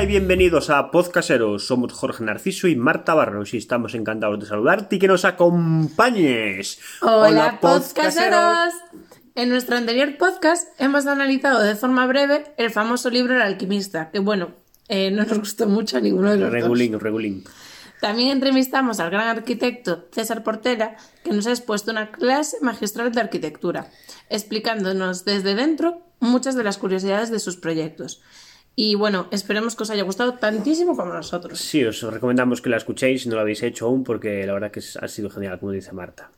Hola y bienvenidos a Podcaseros. Somos Jorge Narciso y Marta Barros y estamos encantados de saludarte y que nos acompañes. Hola, Podcaseros. En nuestro anterior podcast hemos analizado de forma breve el famoso libro El alquimista, que bueno, eh, no nos gustó mucho a ninguno de los Regulín, dos. regulín. También entrevistamos al gran arquitecto César Portela, que nos ha expuesto una clase magistral de arquitectura, explicándonos desde dentro muchas de las curiosidades de sus proyectos. Y bueno, esperemos que os haya gustado tantísimo como nosotros. Sí, os recomendamos que la escuchéis si no lo habéis hecho aún porque la verdad que ha sido genial, como dice Marta.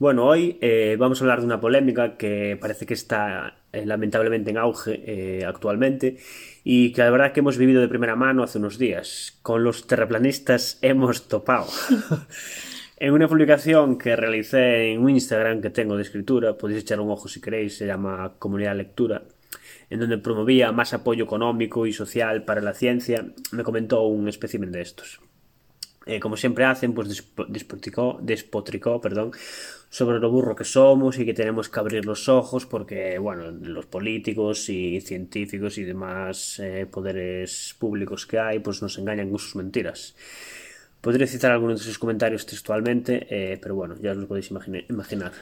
Bueno, hoy eh, vamos a hablar de una polémica que parece que está eh, lamentablemente en auge eh, actualmente y que la verdad que hemos vivido de primera mano hace unos días. Con los terraplanistas hemos topado. en una publicación que realicé en un Instagram que tengo de escritura, podéis echar un ojo si queréis, se llama Comunidad Lectura, en donde promovía más apoyo económico y social para la ciencia, me comentó un espécimen de estos. Eh, como siempre hacen, pues despo- despotricó, perdón, sobre lo burro que somos y que tenemos que abrir los ojos porque, bueno, los políticos y científicos y demás eh, poderes públicos que hay, pues nos engañan con sus mentiras. Podría citar algunos de sus comentarios textualmente, eh, pero bueno, ya os lo podéis imaginar.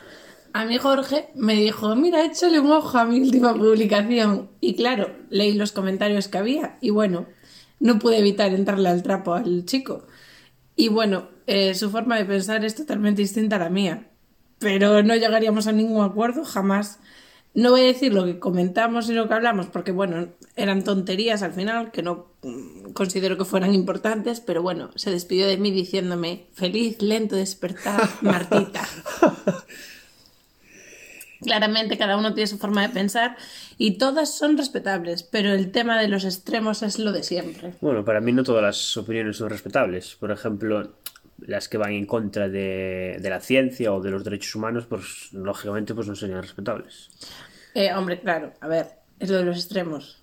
A mí Jorge me dijo, mira, échale un ojo a mi última publicación. Y claro, leí los comentarios que había y bueno, no pude evitar entrarle al trapo al chico. Y bueno, eh, su forma de pensar es totalmente distinta a la mía. Pero no llegaríamos a ningún acuerdo jamás. No voy a decir lo que comentamos y lo que hablamos, porque bueno, eran tonterías al final, que no mm, considero que fueran importantes, pero bueno, se despidió de mí diciéndome, feliz, lento despertar, Martita. Claramente cada uno tiene su forma de pensar y todas son respetables, pero el tema de los extremos es lo de siempre. Bueno, para mí no todas las opiniones son respetables. Por ejemplo, las que van en contra de, de la ciencia o de los derechos humanos, pues lógicamente pues no serían respetables. Eh, hombre, claro, a ver, es lo de los extremos.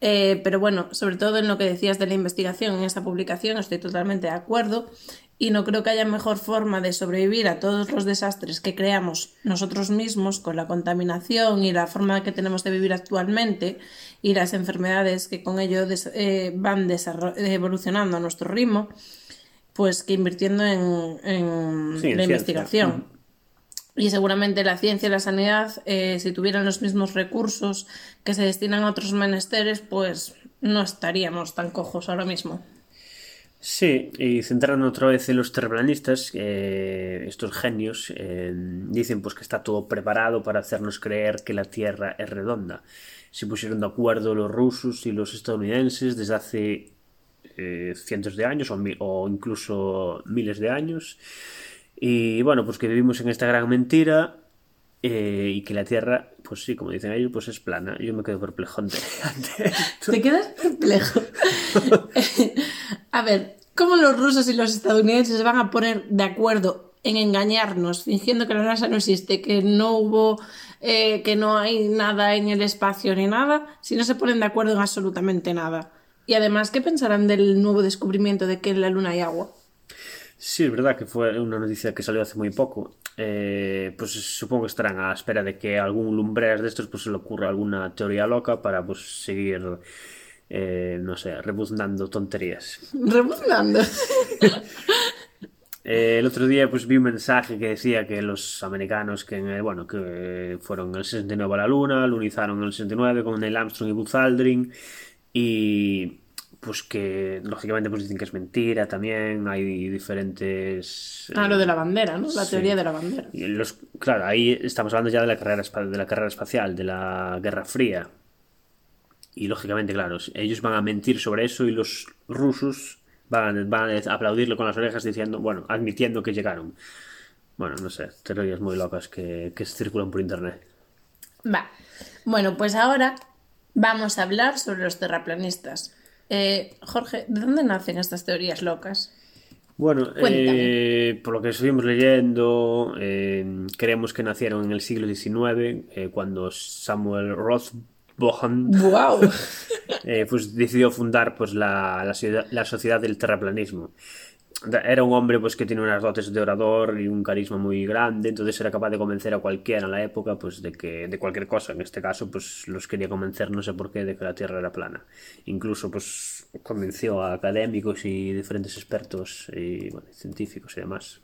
Eh, pero bueno, sobre todo en lo que decías de la investigación en esta publicación, estoy totalmente de acuerdo y no creo que haya mejor forma de sobrevivir a todos los desastres que creamos nosotros mismos con la contaminación y la forma que tenemos de vivir actualmente y las enfermedades que con ello des- eh, van evolucionando a nuestro ritmo, pues que invirtiendo en, en Sí, en la ciencia. investigación. Y seguramente la ciencia y la sanidad, eh, si tuvieran los mismos recursos que se destinan a otros menesteres, pues no estaríamos tan cojos ahora mismo. Sí, y centrando otra vez en los terraplanistas, eh, estos genios eh, dicen pues que está todo preparado para hacernos creer que la Tierra es redonda. Se pusieron de acuerdo los rusos y los estadounidenses desde hace eh, cientos de años o, mi- o incluso miles de años. Y bueno, pues que vivimos en esta gran mentira eh, y que la Tierra, pues sí, como dicen ellos, pues es plana. Yo me quedo perplejo ante, ante esto. Te quedas perplejo. a ver, ¿cómo los rusos y los estadounidenses se van a poner de acuerdo en engañarnos, fingiendo que la NASA no existe, que no hubo, eh, que no hay nada en el espacio ni nada, si no se ponen de acuerdo en absolutamente nada? Y además, ¿qué pensarán del nuevo descubrimiento de que en la Luna hay agua? Sí, es verdad que fue una noticia que salió hace muy poco. Eh, pues supongo que estarán a la espera de que algún lumbreras de estos pues se le ocurra alguna teoría loca para pues seguir, eh, no sé, rebuznando tonterías. Rebuznando. Eh, el otro día pues vi un mensaje que decía que los americanos que el- bueno que fueron en el 69 a la luna, lunizaron en el 69 con Neil Armstrong y Buzz Aldrin y pues que lógicamente pues dicen que es mentira también, hay diferentes Ah, lo de la bandera, ¿no? La Sí. teoría de la bandera. Y los, claro, ahí estamos hablando ya de la carrera de la carrera espacial, de la Guerra Fría. Y lógicamente, claro, ellos van a mentir sobre eso y los rusos van, a- van a aplaudirle con las orejas diciendo, bueno, admitiendo que llegaron. Bueno, no sé, teorías muy locas que, que circulan por internet. Va. Bueno, pues ahora vamos a hablar sobre los terraplanistas. Eh, Jorge, ¿de dónde nacen estas teorías locas? Bueno, eh, por lo que estuvimos leyendo, eh, creemos que nacieron en el siglo XIX, eh, cuando Samuel Rothbard ¡Wow! eh, pues decidió fundar pues, la, la, sociedad, la sociedad del terraplanismo. era un hombre pues que tiene unas dotes de orador y un carisma muy grande, entonces era capaz de convencer a cualquiera en la época pues de que de cualquier cosa, en este caso pues los quería convencer no sé por qué de que la Tierra era plana. Incluso pues convenció a académicos y diferentes expertos y bueno, científicos y demás.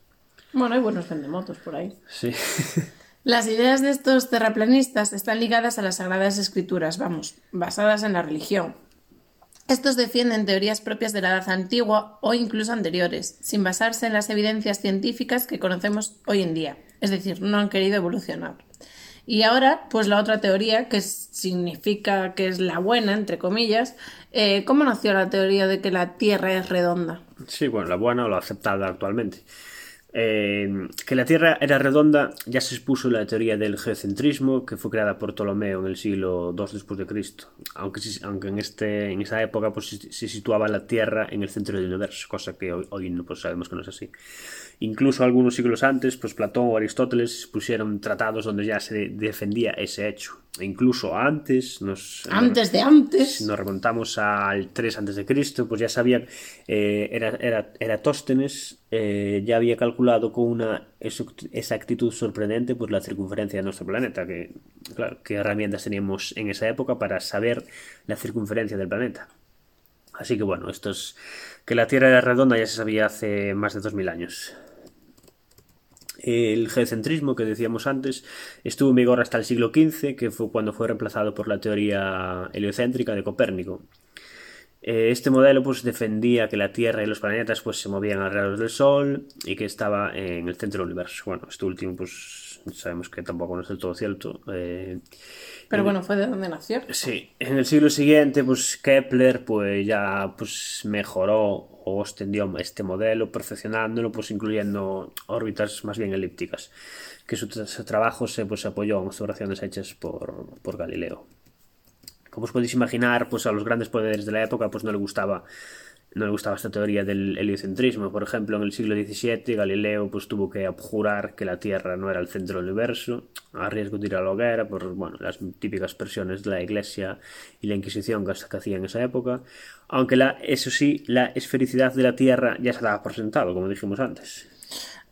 Bueno, hay buenos vendemotos por ahí. Sí. Las ideas de estos terraplanistas están ligadas a las sagradas escrituras, vamos, basadas en la religión. Estos defienden teorías propias de la edad antigua o incluso anteriores, sin basarse en las evidencias científicas que conocemos hoy en día. Es decir, no han querido evolucionar. Y ahora, pues la otra teoría, que significa que es la buena, entre comillas, eh, ¿cómo nació la teoría de que la Tierra es redonda? Sí, bueno, la buena o la aceptada actualmente. Eh, que la Tierra era redonda ya se expuso la teoría del geocentrismo que fue creada por Ptolomeo en el siglo II después de Cristo, aunque, aunque en, este, en esa época pues, se situaba la Tierra en el centro del universo, cosa que hoy, hoy pues, sabemos que no es así. Incluso algunos siglos antes, pues Platón o Aristóteles pusieron tratados donde ya se defendía ese hecho. E incluso antes, nos, antes de antes, nos remontamos al 3 antes de Cristo, pues ya sabían, eh, era, era, Eratóstenes eh, ya había calculado con una exactitud sorprendente pues la circunferencia de nuestro planeta, que claro, qué herramientas teníamos en esa época para saber la circunferencia del planeta. Así que bueno, esto es que la Tierra era redonda ya se sabía hace más de 2000 años. El geocentrismo que decíamos antes estuvo en vigor hasta el siglo XV, que fue cuando fue reemplazado por la teoría heliocéntrica de Copérnico. Eh, este modelo pues, defendía que la Tierra y los planetas pues, se movían alrededor del Sol y que estaba en el centro del universo. Bueno, este último pues sabemos que tampoco no es del todo cierto. Eh, pero bueno, fue de donde nació. Sí, en el siglo siguiente, pues Kepler pues ya pues mejoró o extendió este modelo, perfeccionándolo, pues incluyendo órbitas más bien elípticas, que su, trabajo se pues, apoyó en observaciones hechas por, por Galileo. Como os podéis imaginar, pues a los grandes poderes de la época pues no le gustaba no le gustaba esta teoría del heliocentrismo. Por ejemplo, en el siglo XVII Galileo pues, tuvo que abjurar que la Tierra no era el centro del universo, a riesgo de ir a la hoguera por bueno, las típicas presiones de la Iglesia y la Inquisición que, que hacía en esa época. Aunque, la, eso sí, la esfericidad de la Tierra ya se daba por sentado, como dijimos antes.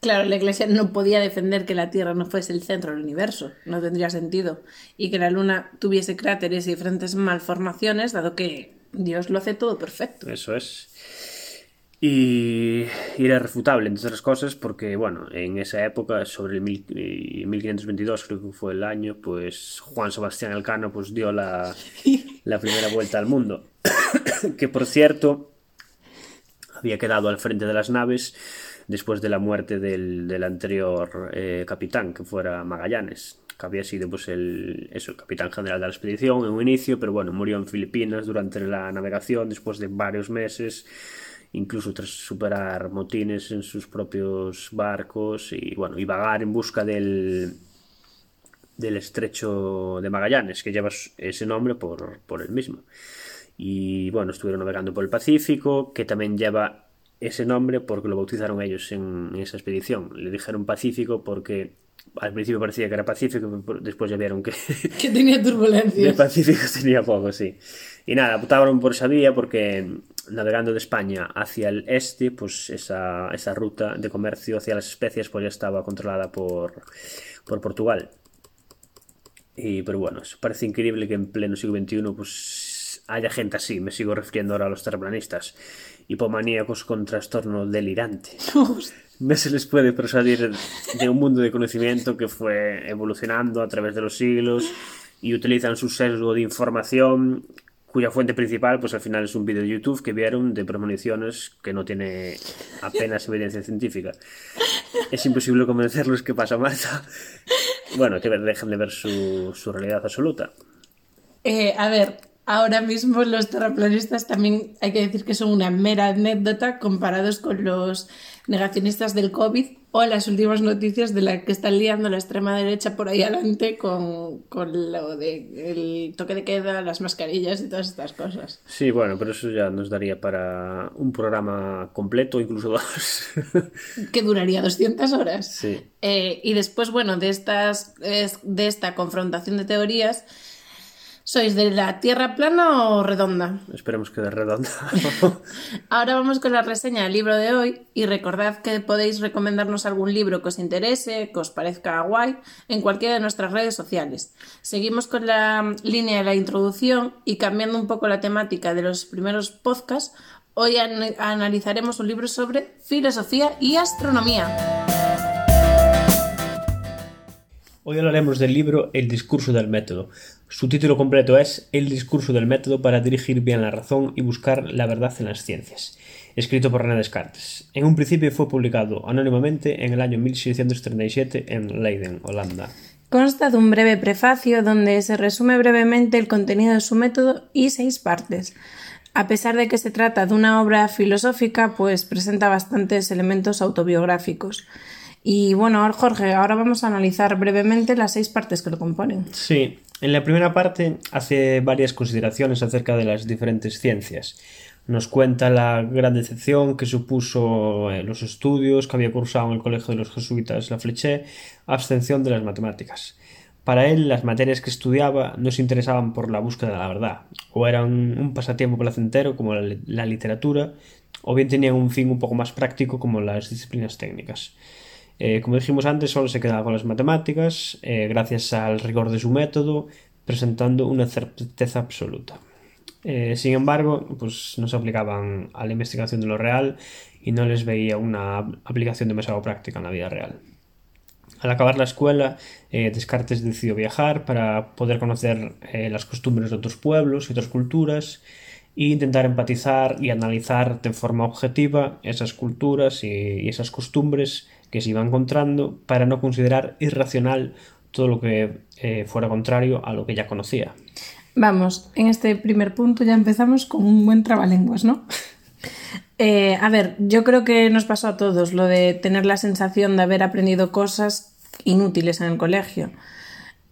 Claro, la Iglesia no podía defender que la Tierra no fuese el centro del universo, no tendría sentido, y que la Luna tuviese cráteres y diferentes malformaciones, dado que Dios lo hace todo perfecto. Eso es. Y, era refutable, entre otras cosas, porque, bueno, en esa época, sobre el 1522, creo que fue el año, pues Juan Sebastián Elcano pues, dio la, la primera vuelta al mundo. que, por cierto, había quedado al frente de las naves después de la muerte del, del anterior eh, capitán, que fuera Magallanes que había sido pues el, eso, el capitán general de la expedición en un inicio, pero bueno, murió en Filipinas durante la navegación después de varios meses incluso tras superar motines en sus propios barcos y bueno, y vagar en busca del, del estrecho de Magallanes, que lleva ese nombre por, por mismo. Y bueno, estuvieron navegando por el Pacífico, que también lleva ese nombre porque lo bautizaron ellos en, esa expedición. Le dijeron Pacífico porque al principio parecía que era Pacífico, después ya vieron que... que tenía turbulencias. El Pacífico tenía poco, sí. Y nada, optaron por esa vía porque navegando de España hacia el este, pues esa, esa ruta de comercio hacia las especies pues ya estaba controlada por, por Portugal. Y, pero bueno, parece increíble que en pleno siglo XXI pues haya gente así. Me sigo refiriendo ahora a los terraplanistas. Hipomaníacos con trastorno delirante. no se les puede persuadir de un mundo de conocimiento que fue evolucionando a través de los siglos y utilizan su sesgo de información cuya fuente principal pues al final es un vídeo de YouTube que vieron de premoniciones que no tiene apenas evidencia científica. Es imposible convencerlos que pasa Marta. Bueno, que dejen de ver su, su realidad absoluta. Eh, a ver, ahora mismo los terraplanistas también hay que decir que son una mera anécdota comparados con los negacionistas del COVID o las últimas noticias de la que están liando la extrema derecha por ahí adelante con, con lo del toque de queda, las mascarillas y todas estas cosas. Sí, bueno, pero eso ya nos daría para un programa completo, incluso dos. que duraría 200 horas. Sí. Eh, y después, bueno, de, estas, de esta confrontación de teorías ¿Sois de la tierra plana o redonda? Esperemos que de redonda. Ahora vamos con la reseña del libro de hoy y recordad que podéis recomendarnos algún libro que os interese, que os parezca guay, en cualquiera de nuestras redes sociales. Seguimos con la línea de la introducción y cambiando un poco la temática de los primeros podcasts, hoy analizaremos un libro sobre filosofía y astronomía. Hoy hablaremos del libro El discurso del método. Su título completo es El discurso del método para dirigir bien la razón y buscar la verdad en las ciencias, escrito por René Descartes. En un principio fue publicado anónimamente en el año 1637 en Leiden, Holanda. Consta de un breve prefacio donde se resume brevemente el contenido de su método y seis partes. A pesar de que se trata de una obra filosófica, pues presenta bastantes elementos autobiográficos. Y bueno, Jorge, ahora vamos a analizar brevemente las seis partes que lo componen. Sí, en la primera parte hace varias consideraciones acerca de las diferentes ciencias. Nos cuenta la gran decepción que supuso eh, los estudios que había cursado en el Colegio de los Jesuitas La Fleché, abstención de las matemáticas. Para él, las materias que estudiaba no se interesaban por la búsqueda de la verdad, o eran un pasatiempo placentero como la literatura, o bien tenían un fin un poco más práctico como las disciplinas técnicas. Eh, como dijimos antes, solo se quedaba con las matemáticas, eh, gracias al rigor de su método, presentando una certeza absoluta. Eh, sin embargo, pues no se aplicaban a la investigación de lo real y no les veía una aplicación demasiado práctica en la vida real. Al acabar la escuela, Descartes decidió viajar para poder conocer las costumbres de otros pueblos y otras culturas e intentar empatizar y analizar de forma objetiva esas culturas y esas costumbres que se iba encontrando para no considerar irracional todo lo que eh, fuera contrario a lo que ya conocía. Vamos, en este primer punto ya empezamos con un buen trabalenguas, ¿no? Eh, a ver, yo creo que nos pasó a todos lo de tener la sensación de haber aprendido cosas inútiles en el colegio.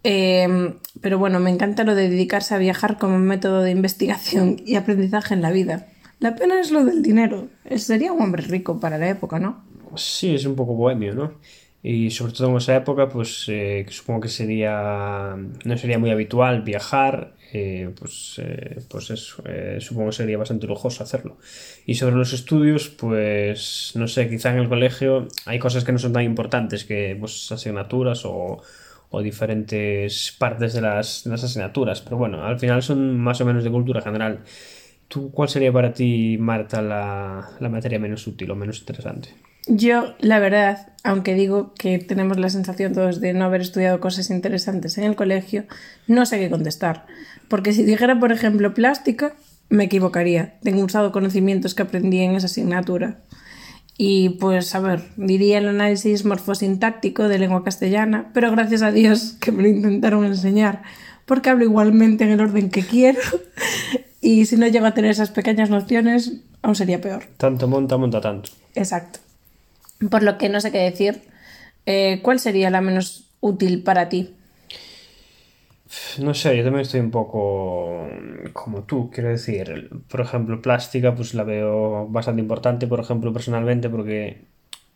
Eh, pero bueno, me encanta lo de dedicarse a viajar como método de investigación y aprendizaje en la vida. La pena es lo del dinero. Sería un hombre rico para la época, ¿no? Sí, es un poco bohemio, ¿no? Y sobre todo en esa época, pues eh, supongo que sería no sería muy habitual viajar, eh, pues, eh, pues eso, supongo que sería bastante lujoso hacerlo. Y sobre los estudios, pues no sé, quizá en el colegio hay cosas que no son tan importantes que pues asignaturas o, o diferentes partes de las, de las asignaturas, pero bueno, al final son más o menos de cultura general. ¿Tú, ¿Cuál sería para ti, Marta, la, la materia menos útil o menos interesante? Yo, la verdad, aunque digo que tenemos la sensación todos de no haber estudiado cosas interesantes en el colegio, no sé qué contestar. Porque si dijera, por ejemplo, plástica, me equivocaría. Tengo usado conocimientos que aprendí en esa asignatura. Y pues, a ver, diría el análisis morfosintáctico de lengua castellana, pero gracias a Dios que me lo intentaron enseñar, porque hablo igualmente en el orden que quiero. Y si no llego a tener esas pequeñas nociones, aún sería peor. Tanto monta, monta tanto. Exacto. Por lo que no sé qué decir. Eh, ¿Cuál sería la menos útil para ti? No sé, yo también estoy un poco como tú, quiero decir. Por ejemplo, plástica, pues la veo bastante importante, por ejemplo, personalmente, porque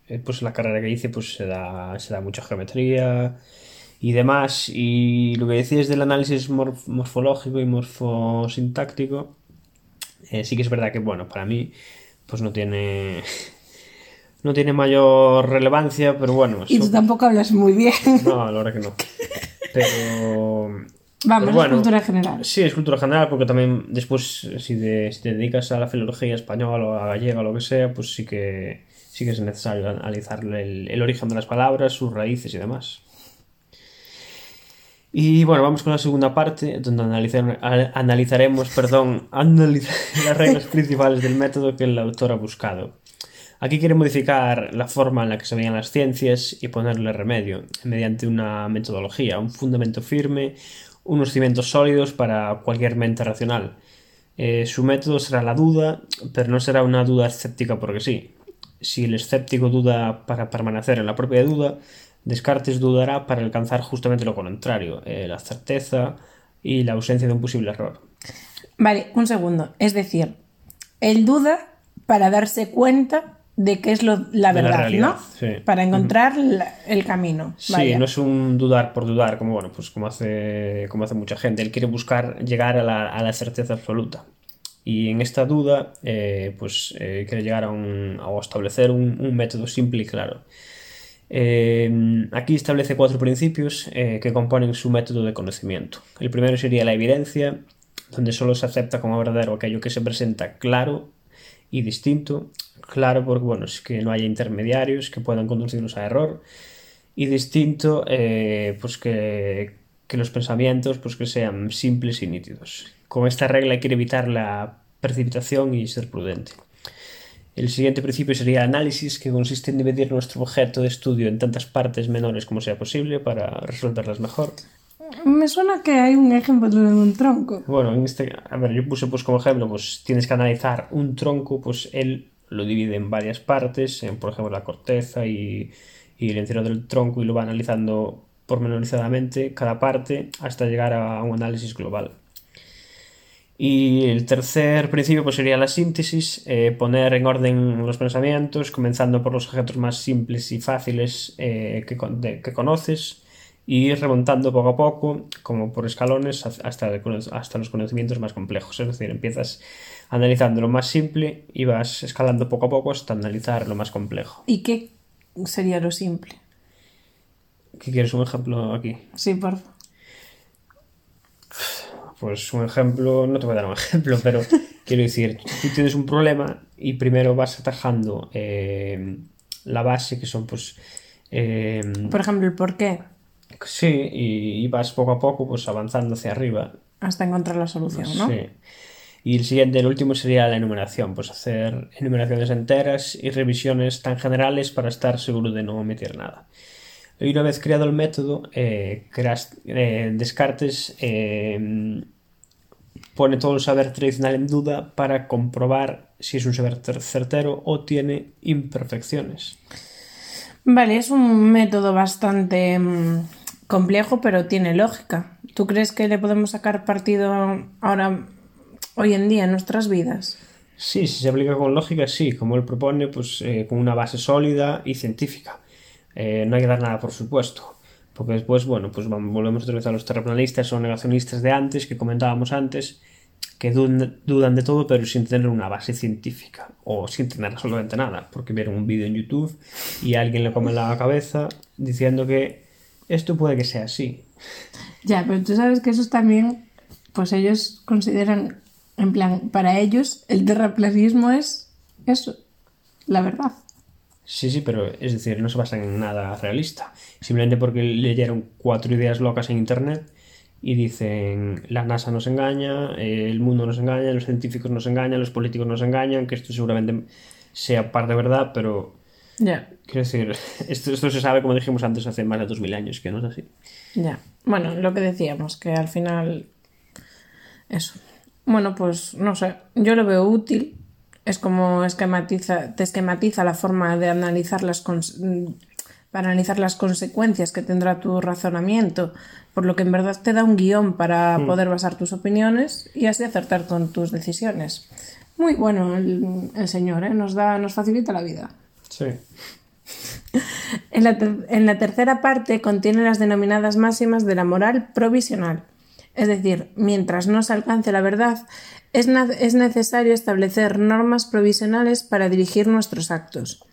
eh, pues la carrera que hice, pues se da, se da mucha geometría y demás. Y lo que decías del análisis morfológico y morfosintáctico, eh, sí que es verdad que, bueno, para mí, pues no tiene no tiene mayor relevancia, pero bueno. Y tú tampoco hablas muy bien. No, la verdad que no. Pero. Vamos, es cultura general. Sí, es cultura general, porque también después, si, te dedicas a la filología española o a gallega o lo que sea, pues sí que, sí que es necesario analizar el, el origen de las palabras, sus raíces y demás. Y bueno, vamos con la segunda parte, donde analizaremos perdón, las reglas principales del método que el autor ha buscado. Aquí quiere modificar la forma en la que se veían las ciencias y ponerle remedio, mediante una metodología, un fundamento firme, unos cimientos sólidos para cualquier mente racional. Eh, su método será la duda, pero no será una duda escéptica porque sí. Si el escéptico duda para permanecer en la propia duda, Descartes dudará para alcanzar justamente lo contrario, eh, la certeza y la ausencia de un posible error. Vale, un segundo. Es decir, él duda para darse cuenta de qué es lo, la verdad, realidad, ¿no? sí. Para encontrar la- el camino. Sí, no es un dudar por dudar, como bueno, pues como hace, como hace mucha gente. Él quiere buscar llegar a la, a la certeza absoluta. Y en esta duda, eh, pues eh, quiere llegar a, un, a establecer un, un método simple y claro. Eh, aquí establece cuatro principios que componen su método de conocimiento. El primero sería la evidencia, donde solo se acepta como verdadero aquello que se presenta claro y distinto. Claro porque, bueno, es que no haya intermediarios que puedan conducirnos a error. Y distinto, eh, pues que, que los pensamientos pues que sean simples y nítidos. Con esta regla hay que evitar la precipitación y ser prudente. El siguiente principio sería el análisis, que consiste en dividir nuestro objeto de estudio en tantas partes menores como sea posible para resolverlas mejor. Me suena que hay un ejemplo de un tronco. Bueno, en este, a ver, yo puse pues como ejemplo, pues tienes que analizar un tronco, pues él lo divide en varias partes, en, por ejemplo la corteza y, y el interior del tronco y lo va analizando pormenorizadamente cada parte hasta llegar a un análisis global. Y el tercer principio pues, sería la síntesis, eh, poner en orden los pensamientos, comenzando por los objetos más simples y fáciles eh, que, que conoces, y remontando poco a poco, como por escalones, hasta, hasta los conocimientos más complejos. Es decir, empiezas analizando lo más simple y vas escalando poco a poco hasta analizar lo más complejo. ¿Y qué sería lo simple? ¿Qué quieres un ejemplo aquí? Sí, por favor. Pues un ejemplo, no te voy a dar un ejemplo, pero quiero decir, tú tienes un problema y primero vas atajando eh, la base, que son pues... eh, Por ejemplo, el por qué, sí, y, y vas poco a poco pues avanzando hacia arriba. hasta encontrar la solución, ¿no? Sí. Y el siguiente, el último, sería la enumeración, pues hacer enumeraciones enteras y revisiones tan generales para estar seguro de no omitir nada. Y una vez creado el método, eh, eh, Descartes eh, pone todo el saber tradicional en duda para comprobar si es un saber cer- certero o tiene imperfecciones. Vale, es un método bastante mm, complejo, pero tiene lógica. ¿Tú crees que le podemos sacar partido ahora, hoy en día, en nuestras vidas? Sí, si se aplica con lógica, sí, como él propone, pues eh, con una base sólida y científica. Eh, no hay que dar nada por supuesto, porque después, bueno, pues vamos, volvemos otra vez a los terraplanistas o negacionistas de antes, que comentábamos antes, que dudan, dudan de todo, pero sin tener una base científica, o sin tener absolutamente nada, porque vieron un vídeo en YouTube y alguien le come la cabeza diciendo que esto puede que sea así. Ya, pero tú sabes que esos también, pues ellos consideran, en plan, para ellos el terraplanismo es eso, la verdad. Sí, sí, pero es decir, no se basan en nada realista. Simplemente porque leyeron cuatro ideas locas en internet y dicen la NASA nos engaña, el mundo nos engaña, los científicos nos engañan, los políticos nos engañan, que esto seguramente sea parte de verdad, pero Ya, quiero decir, esto, esto se sabe, como dijimos antes, hace más de 2000 años, que no es así. ya. Bueno, lo que decíamos, que al final. Eso. Bueno, pues no sé, yo lo veo útil. Es como esquematiza, te esquematiza la forma de analizar las mm, para analizar las consecuencias que tendrá tu razonamiento, por lo que en verdad te da un guion para poder basar tus opiniones y así acertar con tus decisiones. Muy bueno el, el señor, ¿eh? nos da, nos facilita la vida. Sí. En la, en la tercera parte contiene las denominadas máximas de la moral provisional. Es decir, mientras no se alcance la verdad, es, necesario establecer normas provisionales para dirigir nuestros actos.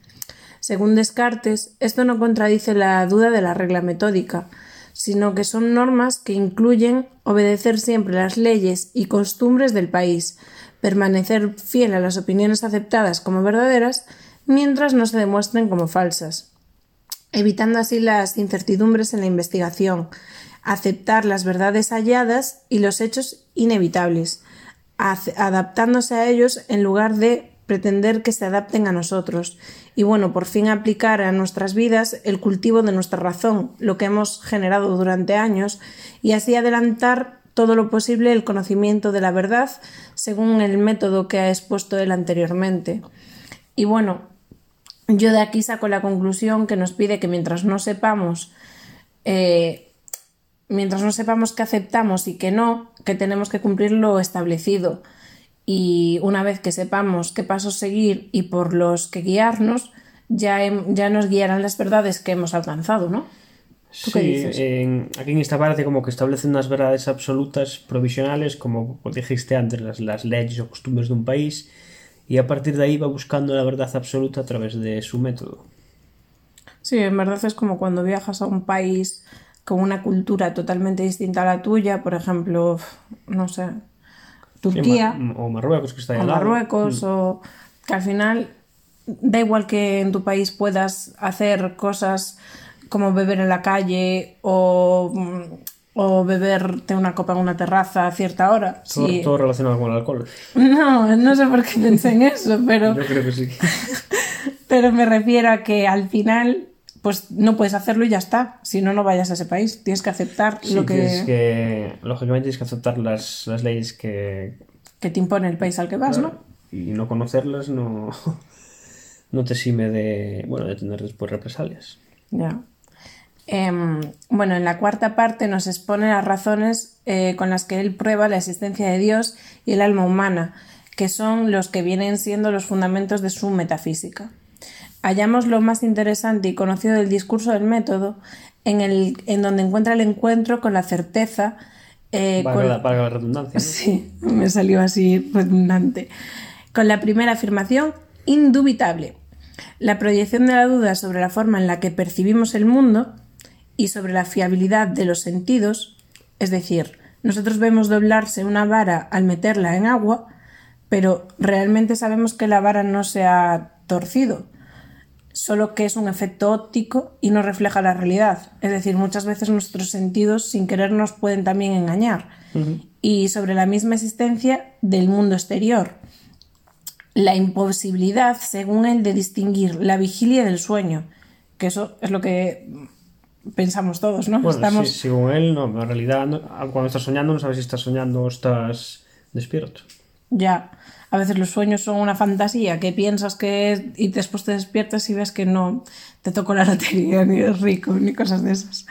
Según Descartes, esto no contradice la duda de la regla metódica, sino que son normas que incluyen obedecer siempre las leyes y costumbres del país, permanecer fiel a las opiniones aceptadas como verdaderas mientras no se demuestren como falsas evitando así las incertidumbres en la investigación, aceptar las verdades halladas y los hechos inevitables, adaptándose a ellos en lugar de pretender que se adapten a nosotros y bueno, por fin aplicar a nuestras vidas el cultivo de nuestra razón, lo que hemos generado durante años y así adelantar todo lo posible el conocimiento de la verdad según el método que ha expuesto él anteriormente. Y bueno, yo de aquí saco la conclusión que nos pide que mientras no sepamos, eh, mientras no sepamos que aceptamos y que no, que tenemos que cumplir lo establecido. y una vez que sepamos qué pasos seguir y por los que guiarnos, ya, ya nos guiarán las verdades que hemos alcanzado, ¿no? ¿Tú qué Sí, dices? en- aquí en esta parte como que establecen unas verdades absolutas provisionales, como dijiste antes, las, las leyes o costumbres de un país, y a partir de ahí va buscando la verdad absoluta a través de su método. Sí, en verdad es como cuando viajas a un país con una cultura totalmente distinta a la tuya, por ejemplo, no sé, Sí, Turquía. Ma- o Marruecos, que está ahí o. Marruecos o que al final da igual que en tu país puedas hacer cosas como beber en la calle o, mm, o beberte una copa en una terraza a cierta hora. Todo, Sí. todo relacionado con el alcohol. No, no sé por qué pensé en eso, pero, Yo creo que sí. pero me refiero a que al final pues no puedes hacerlo y ya está. Si no, no vayas a ese país. Tienes que aceptar Sí, lo que, tienes que, lógicamente tienes que aceptar las, las leyes que... que te impone el país al que vas, ¿no? Y no conocerlas no, no te exime de, bueno, de tener después represalias. Ya. Em, bueno, en la cuarta parte nos expone las razones eh, con las que él prueba la existencia de Dios y el alma humana, que son los que vienen siendo los fundamentos de su metafísica. Hallamos lo más interesante y conocido del discurso del método en, el, en donde encuentra el encuentro con la certeza. eh, con- la, redundancia. ¿no? Sí, me salió así redundante. Con la primera afirmación, indubitable. La proyección de la duda sobre la forma en la que percibimos el mundo y sobre la fiabilidad de los sentidos, es decir, nosotros vemos doblarse una vara al meterla en agua, pero realmente sabemos que la vara no se ha torcido, solo que es un efecto óptico y no refleja la realidad. Es decir, muchas veces nuestros sentidos sin querer nos pueden también engañar. Y sobre la misma existencia del mundo exterior. La imposibilidad, según él, de distinguir la vigilia del sueño, que eso es lo que pensamos todos, ¿no? Bueno, Estamos... sí, según él, no, en realidad cuando estás soñando no sabes si estás soñando o estás despierto. Ya, a veces los sueños son una fantasía que piensas que es y después te despiertas y ves que no te tocó la lotería, ni eres rico, ni cosas de esas.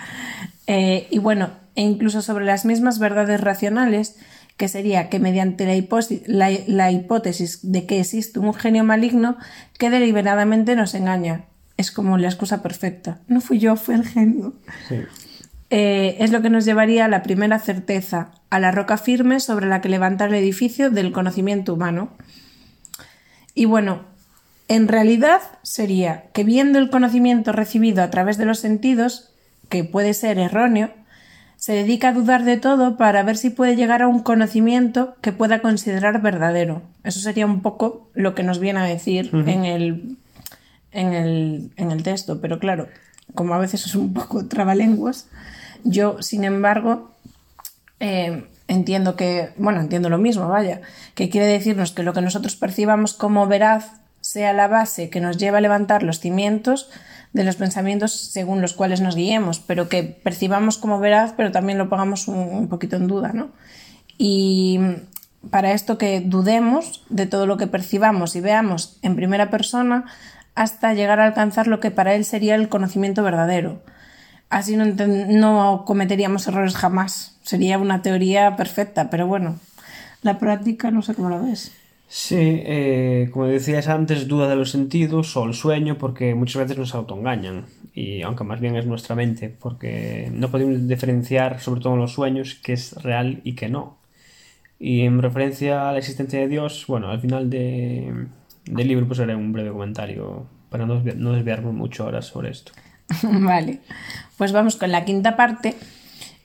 Eh, y bueno, e incluso sobre las mismas verdades racionales, que sería que mediante la, la hipótesis de que existe un genio maligno que deliberadamente nos engaña. Es como la excusa perfecta. No fui yo, fue el genio. Sí. Eh, es lo que nos llevaría a la primera certeza, a la roca firme sobre la que levantar el edificio del conocimiento humano. Y bueno, en realidad sería que viendo el conocimiento recibido a través de los sentidos, que puede ser erróneo, se dedica a dudar de todo para ver si puede llegar a un conocimiento que pueda considerar verdadero. Eso sería un poco lo que nos viene a decir en, el, en, el, en el texto. Pero claro, como a veces es un poco trabalenguas, yo, sin embargo, eh, entiendo que, bueno, entiendo lo mismo, vaya, que quiere decirnos que lo que nosotros percibamos como veraz sea la base que nos lleva a levantar los cimientos de los pensamientos según los cuales nos guiemos, pero que percibamos como veraz, pero también lo pongamos un, un poquito en duda, ¿no? Y para esto que dudemos de todo lo que percibamos y veamos en primera persona hasta llegar a alcanzar lo que para él sería el conocimiento verdadero. Así no, no cometeríamos errores jamás. Sería una teoría perfecta, pero bueno, la práctica no sé cómo lo ves. Sí, eh, como decías antes, duda de los sentidos o el sueño, porque muchas veces nos autoengañan. Y aunque más bien es nuestra mente, porque no podemos diferenciar, sobre todo en los sueños, qué es real y qué no. Y en referencia a la existencia de Dios, bueno, al final de, del libro pues haré un breve comentario para no, desvi- no desviarme mucho ahora sobre esto. vale, pues vamos con la quinta parte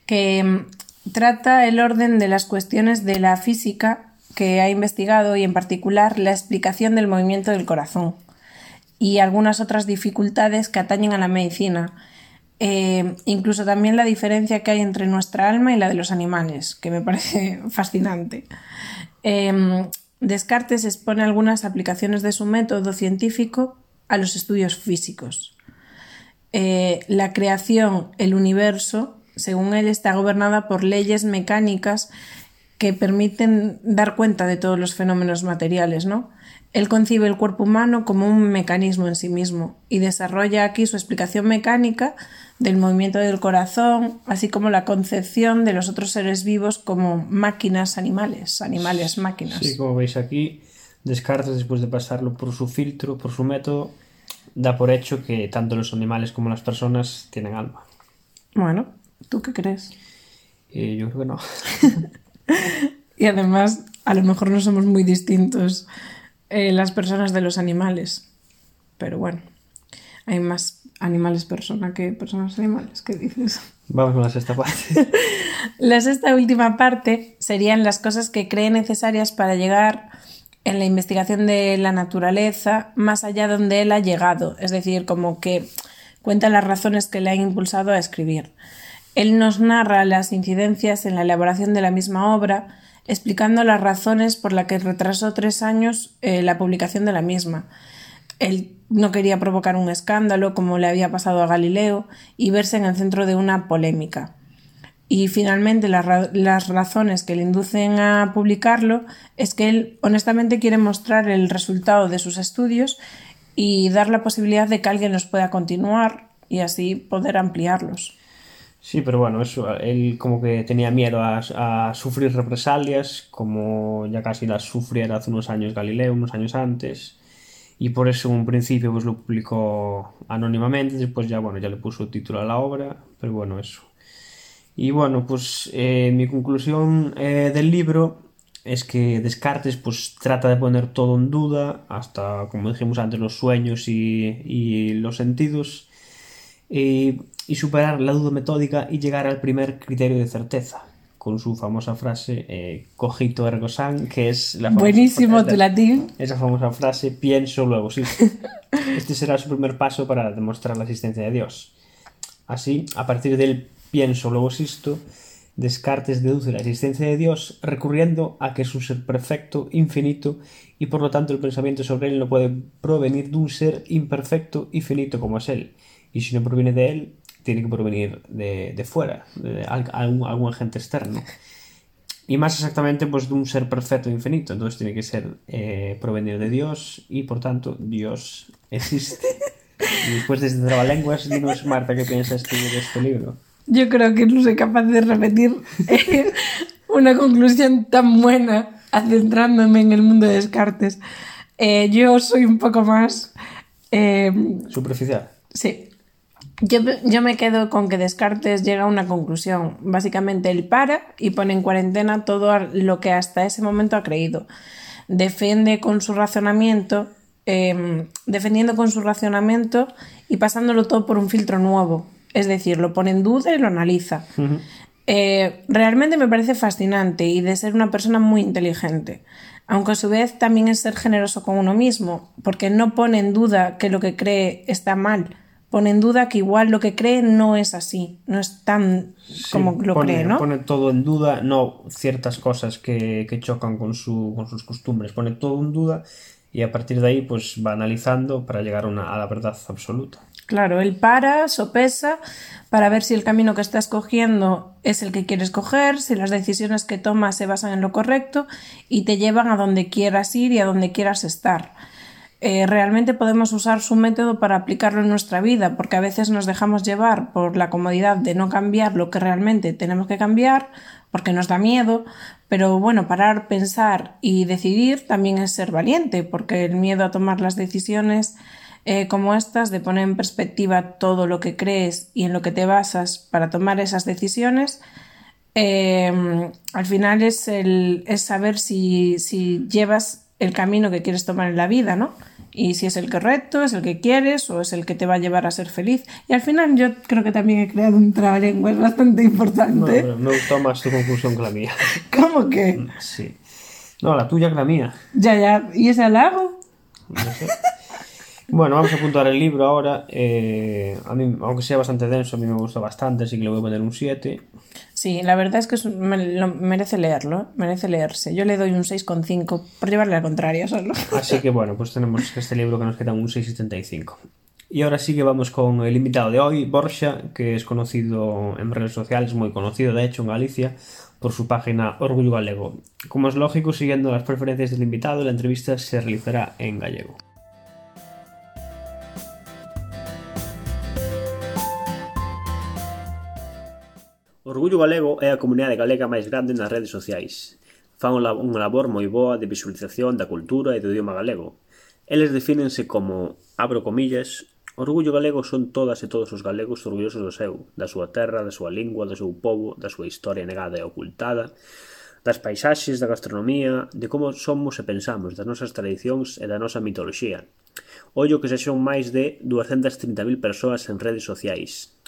que mm, trata el orden de las cuestiones de la física que ha investigado y en particular la explicación del movimiento del corazón y algunas otras dificultades que atañen a la medicina, eh, incluso también la diferencia que hay entre nuestra alma y la de los animales, que me parece fascinante. Eh, Descartes expone algunas aplicaciones de su método científico a los estudios físicos. Eh, la creación, el universo, según él, está gobernada por leyes mecánicas que permiten dar cuenta de todos los fenómenos materiales, ¿no? Él concibe el cuerpo humano como un mecanismo en sí mismo y desarrolla aquí su explicación mecánica del movimiento del corazón, así como la concepción de los otros seres vivos como máquinas animales, animales máquinas. Sí, como veis aquí, Descartes, después de pasarlo por su filtro, por su método, da por hecho que tanto los animales como las personas tienen alma. Bueno, ¿tú qué crees? Eh, yo creo que no. y además, a lo mejor no somos muy distintos eh, las personas de los animales. Pero bueno, hay más animales persona que personas animales. ¿Qué dices? Vamos con la sexta parte. la sexta última parte serían las cosas que cree necesarias para llegar en la investigación de la naturaleza más allá donde él ha llegado. Es decir, como que cuenta las razones que le han impulsado a escribir. Él nos narra las incidencias en la elaboración de la misma obra, explicando las razones por las que retrasó tres años eh, la publicación de la misma. Él no quería provocar un escándalo como le había pasado a Galileo y verse en el centro de una polémica. Y finalmente las razones que le inducen a publicarlo es que él honestamente quiere mostrar el resultado de sus estudios y dar la posibilidad de que alguien los pueda continuar y así poder ampliarlos. Sí, pero bueno, eso, él como que tenía miedo a, sufrir represalias, como ya casi las sufriera hace unos años Galileo, unos años antes, y por eso en un principio pues lo publicó anónimamente, después ya, bueno, ya le puso título a la obra, pero bueno, eso. Y bueno, pues eh, mi conclusión eh, del libro es que Descartes pues trata de poner todo en duda, hasta, como dijimos antes, los sueños y, y los sentidos, y y superar la duda metódica y llegar al primer criterio de certeza, con su famosa frase eh, cogito ergo san, que es la famosa Buenísimo tu latín. Esa famosa frase pienso luego sí. Este será su primer paso para demostrar la existencia de Dios. Así, a partir del pienso luego existo, Descartes deduce la existencia de Dios recurriendo a que es un ser perfecto, infinito, y por lo tanto el pensamiento sobre él no puede provenir de un ser imperfecto y finito como es él. Y si no proviene de él, tiene que provenir de, de fuera, de algún, algún, agente externo. Y más exactamente, pues de un ser perfecto e infinito. Entonces tiene que ser eh, provenir de Dios y por tanto Dios existe. y después de este trabalenguas, dinos Marta, ¿qué piensas tú de este libro? Yo creo que no soy capaz de repetir eh, una conclusión tan buena centrándome en el mundo de Descartes. Eh, yo soy un poco más... Superficial. Sí, yo, me quedo con que Descartes llega a una conclusión. Básicamente él para y pone en cuarentena todo lo que hasta ese momento ha creído. Defiende con su razonamiento, defendiendo con su razonamiento y pasándolo todo por un filtro nuevo. Es decir, lo pone en duda y lo analiza. Eh, realmente me parece fascinante y de ser una persona muy inteligente. Aunque a su vez también es ser generoso con uno mismo, porque no pone en duda que lo que cree está mal pone en duda que igual lo que cree no es así, no es tan como lo cree, ¿no? Pone todo en duda, no ciertas cosas que, chocan con, su, con sus costumbres, pone todo en duda y a partir de ahí pues va analizando para llegar a, una, a la verdad absoluta. Claro, él para, sopesa para ver si el camino que está escogiendo es el que quiere escoger, si las decisiones que toma se basan en lo correcto y te llevan a donde quieras ir y a donde quieras estar. Eh, realmente podemos usar su método para aplicarlo en nuestra vida, porque a veces nos dejamos llevar por la comodidad de no cambiar lo que realmente tenemos que cambiar, porque nos da miedo, pero bueno, parar, pensar y decidir también es ser valiente, porque el miedo a tomar las decisiones eh, como estas, de poner en perspectiva todo lo que crees y en lo que te basas para tomar esas decisiones, eh, al final es, el, es saber si, si llevas el camino que quieres tomar en la vida, ¿no? Y si es el correcto, es el que quieres o es el que te va a llevar a ser feliz. Y al final yo creo que también he creado un trabalengua, es bastante importante. No, me gustó más tu conclusión que la mía. ¿Cómo que? Sí. No, la tuya que la mía. Ya, ya. ¿Y ese halago? No sé. Bueno, vamos a apuntar el libro ahora. Eh, a mí, aunque sea bastante denso, a mí me gustó bastante, así que le voy a poner un 7. Sí, la verdad es que merece leerlo, merece leerse. Yo le doy un 6,5 por llevarle la contraria solo. Así que bueno, pues tenemos este libro que nos queda un 6,75. Y ahora sí que vamos con el invitado de hoy, Borja, que es conocido en redes sociales, muy conocido de hecho en Galicia, por su página Orgullo Galego. Como es lógico, siguiendo las preferencias del invitado, la entrevista se realizará en gallego. Orgullo Galego é a comunidade galega máis grande nas redes sociais. Fan unha labor moi boa de visualización da cultura e do idioma galego. Eles defínense como, abro comillas, Orgullo galego son todas e todos os galegos orgullosos do seu, da súa terra, da súa lingua, do seu povo, da súa historia negada e ocultada, das paisaxes, da gastronomía, de como somos e pensamos, das nosas tradicións e da nosa mitoloxía. Ollo que se son máis de 230.000 persoas en redes sociais,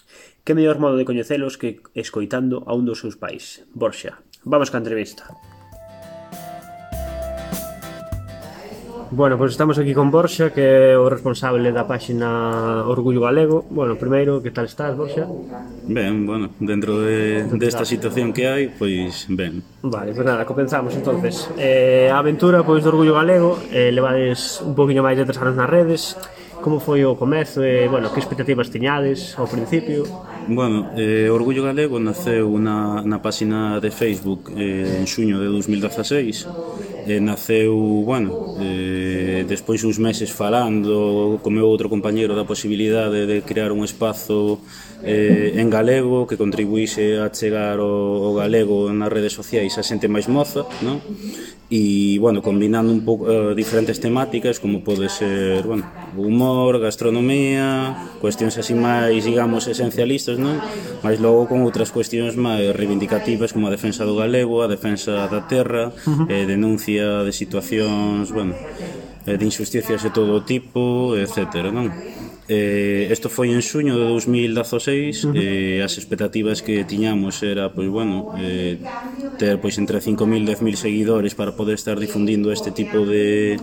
Que mellor modo de coñecelos que escoitando a un dos seus pais, Borxa. Vamos ca entrevista. Bueno, pois pues estamos aquí con Borxa, que é o responsable da páxina Orgullo Galego. Bueno, primeiro, que tal estás, Borxa? Ben, bueno, dentro de, desta de situación que hai, pois ben. Vale, pois pues nada, comenzamos entonces. Eh, a aventura pois do Orgullo Galego, eh, levades un poquinho máis de tres anos nas redes. Como foi o comezo e, eh, bueno, que expectativas tiñades ao principio? Bueno, eh, Orgullo Galego naceu na, na página de Facebook eh, en xuño de 2016 eh, Naceu, bueno, eh, despois uns meses falando co meu outro compañeiro da posibilidade de crear un espazo eh, en galego que contribuíse a chegar o, o galego nas redes sociais a xente máis moza, non? e, bueno, combinando un pouco uh, eh, diferentes temáticas como pode ser, bueno, humor, gastronomía, cuestións así máis, digamos, esencialistas, non? Mas logo con outras cuestións máis reivindicativas como a defensa do galego, a defensa da terra, uh -huh. eh, denuncia de situacións, bueno, eh, de injusticias de todo tipo, etc, non? Eh, esto foi en xuño de 2016 uh -huh. eh, as expectativas que tiñamos era pois bueno, eh, ter pois entre 5.000 e 10.000 seguidores para poder estar difundindo este tipo de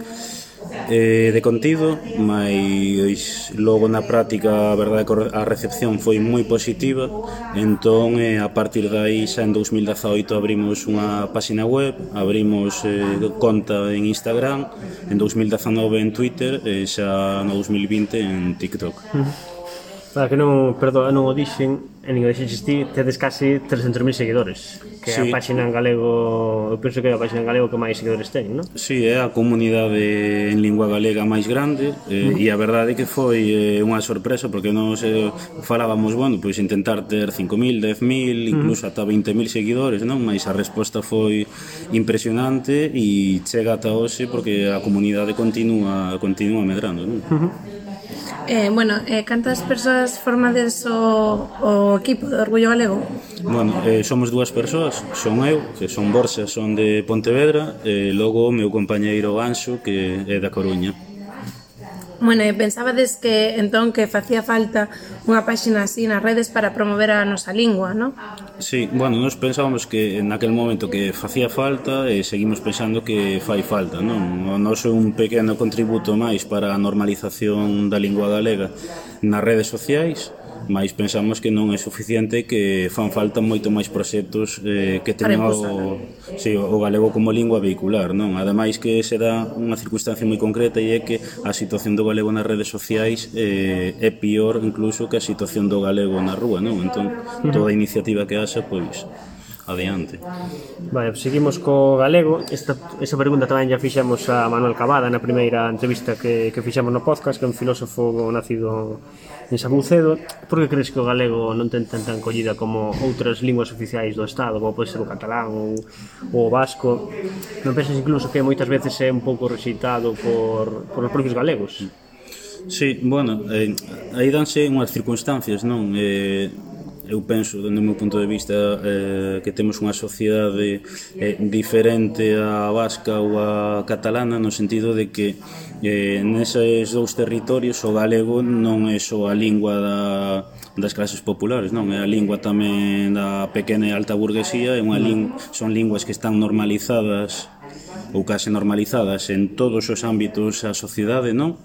eh, de contido, mas logo na práctica a verdade que a recepción foi moi positiva, entón eh, a partir dai xa en 2018 abrimos unha páxina web, abrimos eh, conta en Instagram, en 2019 en Twitter e xa no 2020 en TikTok. Para que non, perdón, non o dixen, en inglés ti tedes casi 300.000 seguidores que sí. a páxina en galego eu penso que é a páxina en galego que máis seguidores ten, non? Si, sí, é a comunidade en lingua galega máis grande eh, mm. e a verdade que foi eh, unha sorpresa porque nos eh, falábamos, bueno, pois intentar ter 5.000, 10.000, mm. incluso mm. ata 20.000 seguidores, non? Mais a resposta foi impresionante e chega ata hoxe porque a comunidade continúa continúa medrando, non? Uh -huh. Eh, bueno, eh, cantas persoas formades o, o equipo de Orgullo Galego? Bueno, eh, somos dúas persoas, son eu, que son Borsa, son de Pontevedra, e eh, logo o meu compañeiro Anxo, que é da Coruña. Bueno, e pensabades que entón que facía falta unha páxina así nas redes para promover a nosa lingua, non? Sí, bueno, nos pensábamos que en aquel momento que facía falta e seguimos pensando que fai falta, non? O noso un pequeno contributo máis para a normalización da lingua galega nas redes sociais, mas pensamos que non é suficiente que fan falta moito máis proxectos eh, que teñan o, sí, o galego como lingua vehicular non ademais que se dá unha circunstancia moi concreta e é que a situación do galego nas redes sociais eh, é pior incluso que a situación do galego na rúa non entón toda iniciativa que haxa pois adiante. Vale, pues seguimos co galego. Esta, esa pregunta tamén ya fixamos a Manuel Cavada na primeira entrevista que, que fixamos no podcast, que é un filósofo nacido en Sabucedo, por que crees que o galego non ten tanta encollida como outras linguas oficiais do Estado, como pode ser o catalán ou, ou o vasco? Non pensas incluso que moitas veces é un pouco rexeitado por, por os propios galegos? Sí, bueno, eh, aí danse unhas circunstancias, non? Eh, eu penso, dende o meu punto de vista, eh, que temos unha sociedade eh, diferente á vasca ou á catalana no sentido de que eh, neses dous territorios o galego non é só a lingua da, das clases populares, non? É a lingua tamén da pequena e alta burguesía, é unha mm. ling son linguas que están normalizadas ou case normalizadas en todos os ámbitos da sociedade, non?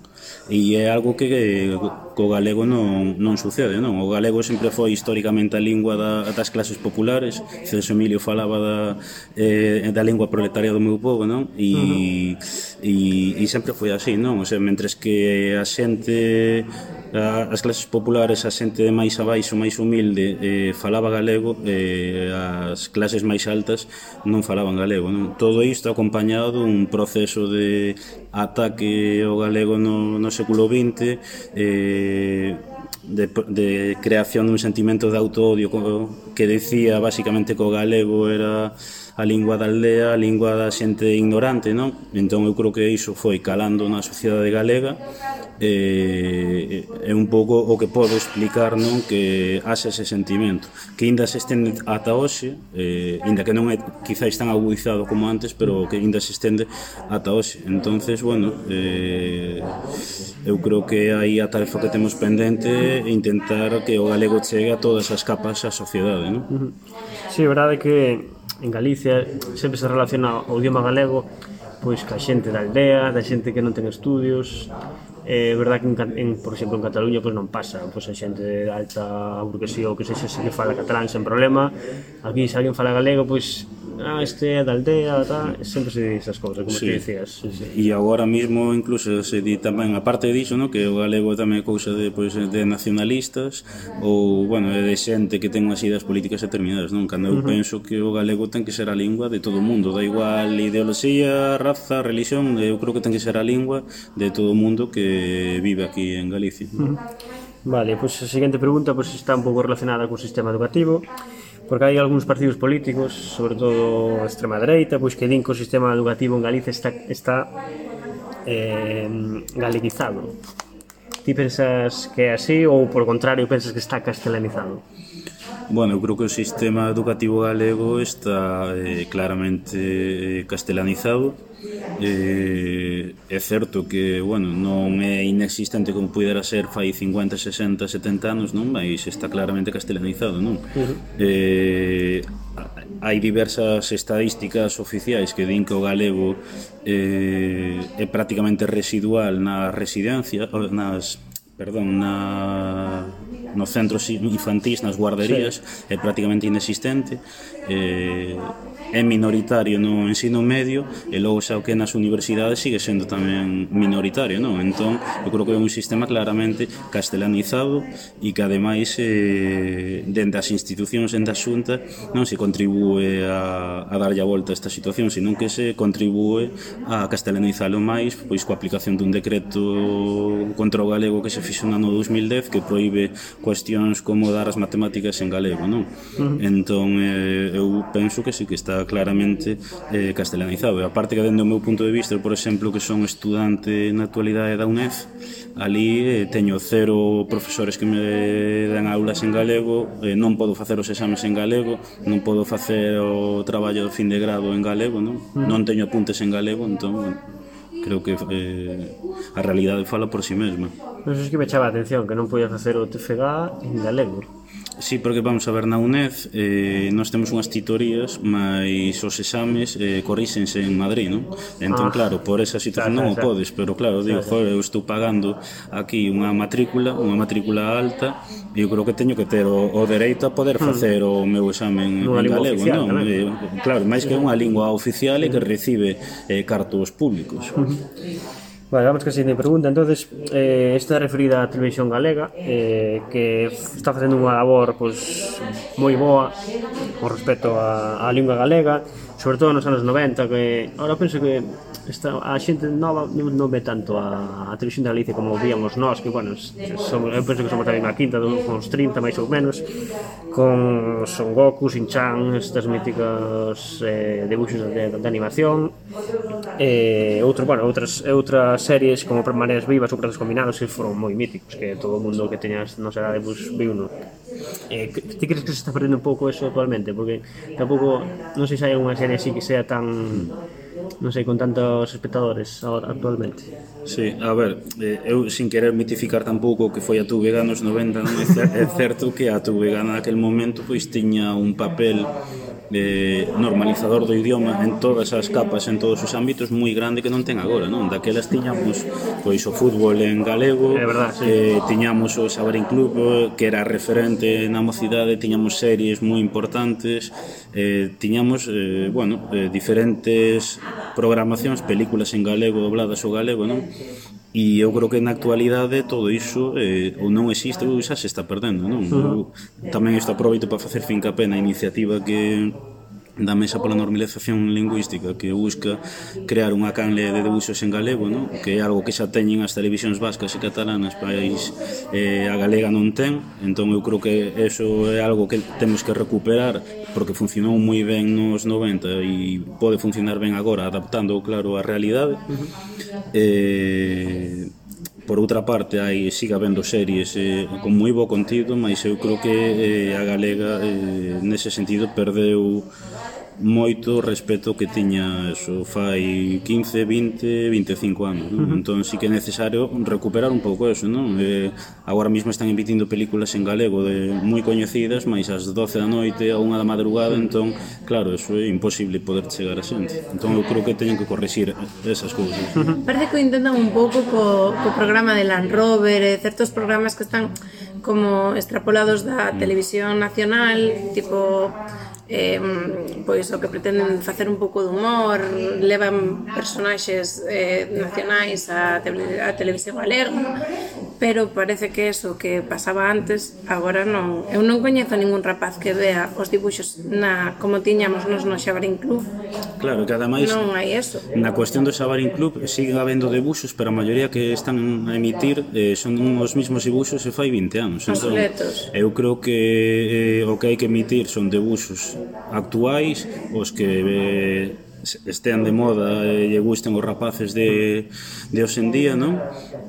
e é algo que co galego non, non sucede non? o galego sempre foi históricamente a lingua da, das clases populares Celso Emilio falaba da, eh, da lingua proletaria do meu povo non? e uh -huh e, e sempre foi así, non? O sea, mentres que a xente as clases populares, a xente máis abaixo, máis humilde, eh, falaba galego, eh, as clases máis altas non falaban galego. Non? Todo isto acompañado dun proceso de ataque ao galego no, no século XX, eh, de, de creación dun sentimento de autoodio que decía basicamente que o galego era a lingua da aldea, a lingua da xente ignorante, non? Entón eu creo que iso foi calando na sociedade galega e eh, é un pouco o que podo explicar, non? Que haxe ese sentimento, que ainda se estende ata hoxe, eh, ainda que non é quizáis tan agudizado como antes, pero que ainda se estende ata hoxe. Entonces, bueno, eh, eu creo que aí a tarefa que temos pendente é intentar que o galego chegue a todas as capas da sociedade, non? Sí, verdade que en Galicia sempre se relaciona o idioma galego pois ca xente da aldea, da xente que non ten estudios, É eh, verdad que, en, en, por exemplo, en Cataluña pois pues non pasa, pois pues, a xente de alta burguesía ou que sexa se que fala catalán sen problema, aquí se alguén fala galego, pois pues, ah, este é da aldea, tá, sempre se di esas cousas, como sí. te dicías. Sí, sí. E agora mesmo incluso se di tamén, aparte diso, no, que o galego tamén é cousa de, pois, pues, de nacionalistas ou, bueno, de xente que ten unhas ideas políticas determinadas, non? Cando eu uh -huh. penso que o galego ten que ser a lingua de todo o mundo, da igual ideoloxía, raza, religión, eu creo que ten que ser a lingua de todo o mundo que vive aquí en Galicia. Vale, pois pues, a seguinte pregunta pois, pues, está un pouco relacionada co sistema educativo porque hai algúns partidos políticos, sobre todo a extrema dereita, pois que din que o sistema educativo en Galicia está, está eh, galeguizado. Ti pensas que é así ou, por contrario, pensas que está castelanizado? Bueno, eu creo que o sistema educativo galego está eh, claramente eh, castelanizado, Eh, é certo que, bueno, non é inexistente como pudera ser fai 50, 60, 70 anos, non? Mas está claramente castelanizado, non? Uh -huh. Eh, hai diversas estadísticas oficiais que din que o galego eh, é prácticamente residual na residencia, nas, perdón, na nos centros infantís, nas guarderías, sí. é prácticamente inexistente, eh, é minoritario no ensino medio e logo xa o que nas universidades sigue sendo tamén minoritario, non? Entón, eu creo que é un sistema claramente castelanizado e que ademais eh, dende as institucións, dende a xunta, non se contribúe a, a darlle a volta a esta situación, senón que se contribúe a castelanizalo máis pois coa aplicación dun decreto contra o galego que se fixo no ano 2010 que proíbe cuestións como dar as matemáticas en galego, non? Uh -huh. Entón, eh, eu penso que sí que está claramente eh, castelanizado. E aparte que, dende o meu punto de vista, por exemplo, que son estudante na actualidade da UNED, ali eh, teño cero profesores que me dan aulas en galego, eh, non podo facer os exames en galego, non podo facer o traballo de fin de grado en galego, non? Uh -huh. Non teño apuntes en galego, entón, bueno, creo que eh, a realidade fala por si sí mesma. Non sei que me chama a atención que non podía facer o TFG en galego. Sí, porque vamos a ver na UNED eh, nós temos unhas titorías mas os exames eh, corríxense en Madrid, non? Entón, ah. claro, por esa situación xa, xa, xa. non o podes pero claro, digo, xa, xa. eu estou pagando aquí unha matrícula, unha matrícula alta e eu creo que teño que ter o, o dereito a poder hmm. facer hmm. o meu exame en, en galego, oficial, non? Eh, claro, máis que unha lingua oficial e que hmm. recibe eh, cartos públicos. Uh -huh. Vale, vamos que a seguinte pregunta. entonces eh, esta referida á televisión galega eh, que está facendo unha labor pois, moi boa con respecto á, á lingua galega, sobre todo nos anos 90, que ahora penso que esta, a xente nova non ve tanto a, a televisión de Galicia como víamos nós, que, bueno, somos, eu penso que somos a quinta, dos, uns 30 máis ou menos, con Son Goku, Shin Chan, estas míticas eh, debuxos de, de animación, e eh, outro, bueno, outras, outras series como Mareas Vivas ou Pratos Combinados que foron moi míticos, que todo o mundo que teñas pois, non será de bus viu no. Eh, ti crees que se está perdendo un pouco eso actualmente? Porque tampouco, non sei se hai unha serie así que sea tan non sei, con tantos espectadores actualmente. Sí, a ver, eh, eu sin querer mitificar tampouco que foi a tu vegana nos 90, non é, certo que a tu vegana naquel momento pois tiña un papel eh, normalizador do idioma en todas as capas, en todos os ámbitos moi grande que non ten agora, non? Daquelas tiñamos pois o fútbol en galego, é verdad, sí. eh, tiñamos o Sabarín Club que era referente na mocidade, tiñamos series moi importantes, eh, tiñamos eh, bueno, eh, diferentes programacións, películas en galego dobladas ao galego, non? E eu creo que na actualidade todo iso eh, ou non existe ou xa se está perdendo, non? Eu tamén isto aproveito para facer fincapé na iniciativa que da Mesa pola Normalización Lingüística que busca crear unha canle de debuxos en galego, non? que é algo que xa teñen as televisións vascas e catalanas país eh, a galega non ten entón eu creo que eso é algo que temos que recuperar porque funcionou moi ben nos 90 e pode funcionar ben agora adaptando claro a realidade. Eh, por outra parte hai siga vendo series eh, con moi bo contido mas eu creo que eh, a galega eh, nese sentido perdeu moito respecto que tiña eso fai 15, 20, 25 anos, non? Uh -huh. Entón sí que é necesario recuperar un pouco eso, non? Eh, agora mesmo están emitindo películas en galego de moi coñecidas, mais ás 12 da noite a unha da madrugada, entón claro, eso é imposible poder chegar a xente. Entón eu creo que teñen que corrixir esas cousas. Uh -huh. Parece que intentan un pouco co, co programa de Land Rover, e certos programas que están como extrapolados da mm. televisión nacional, tipo eh, pois o que pretenden facer un pouco de humor, levan personaxes eh, nacionais á tele, a televisión galega, pero parece que eso que pasaba antes, agora non. Eu non coñezo ningún rapaz que vea os dibuxos na como tiñamos nos no Xabarín Club. Claro, que ademais non hai eso. Na cuestión do Xabarín Club siguen habendo debuxos, pero a maioría que están a emitir eh, son os mismos dibuxos se fai 20 anos. Entón, Obsoletos. eu creo que eh, o que hai que emitir son debuxos actuais os que eh, estean de moda e lle gusten os rapaces de, de hoxendía, non?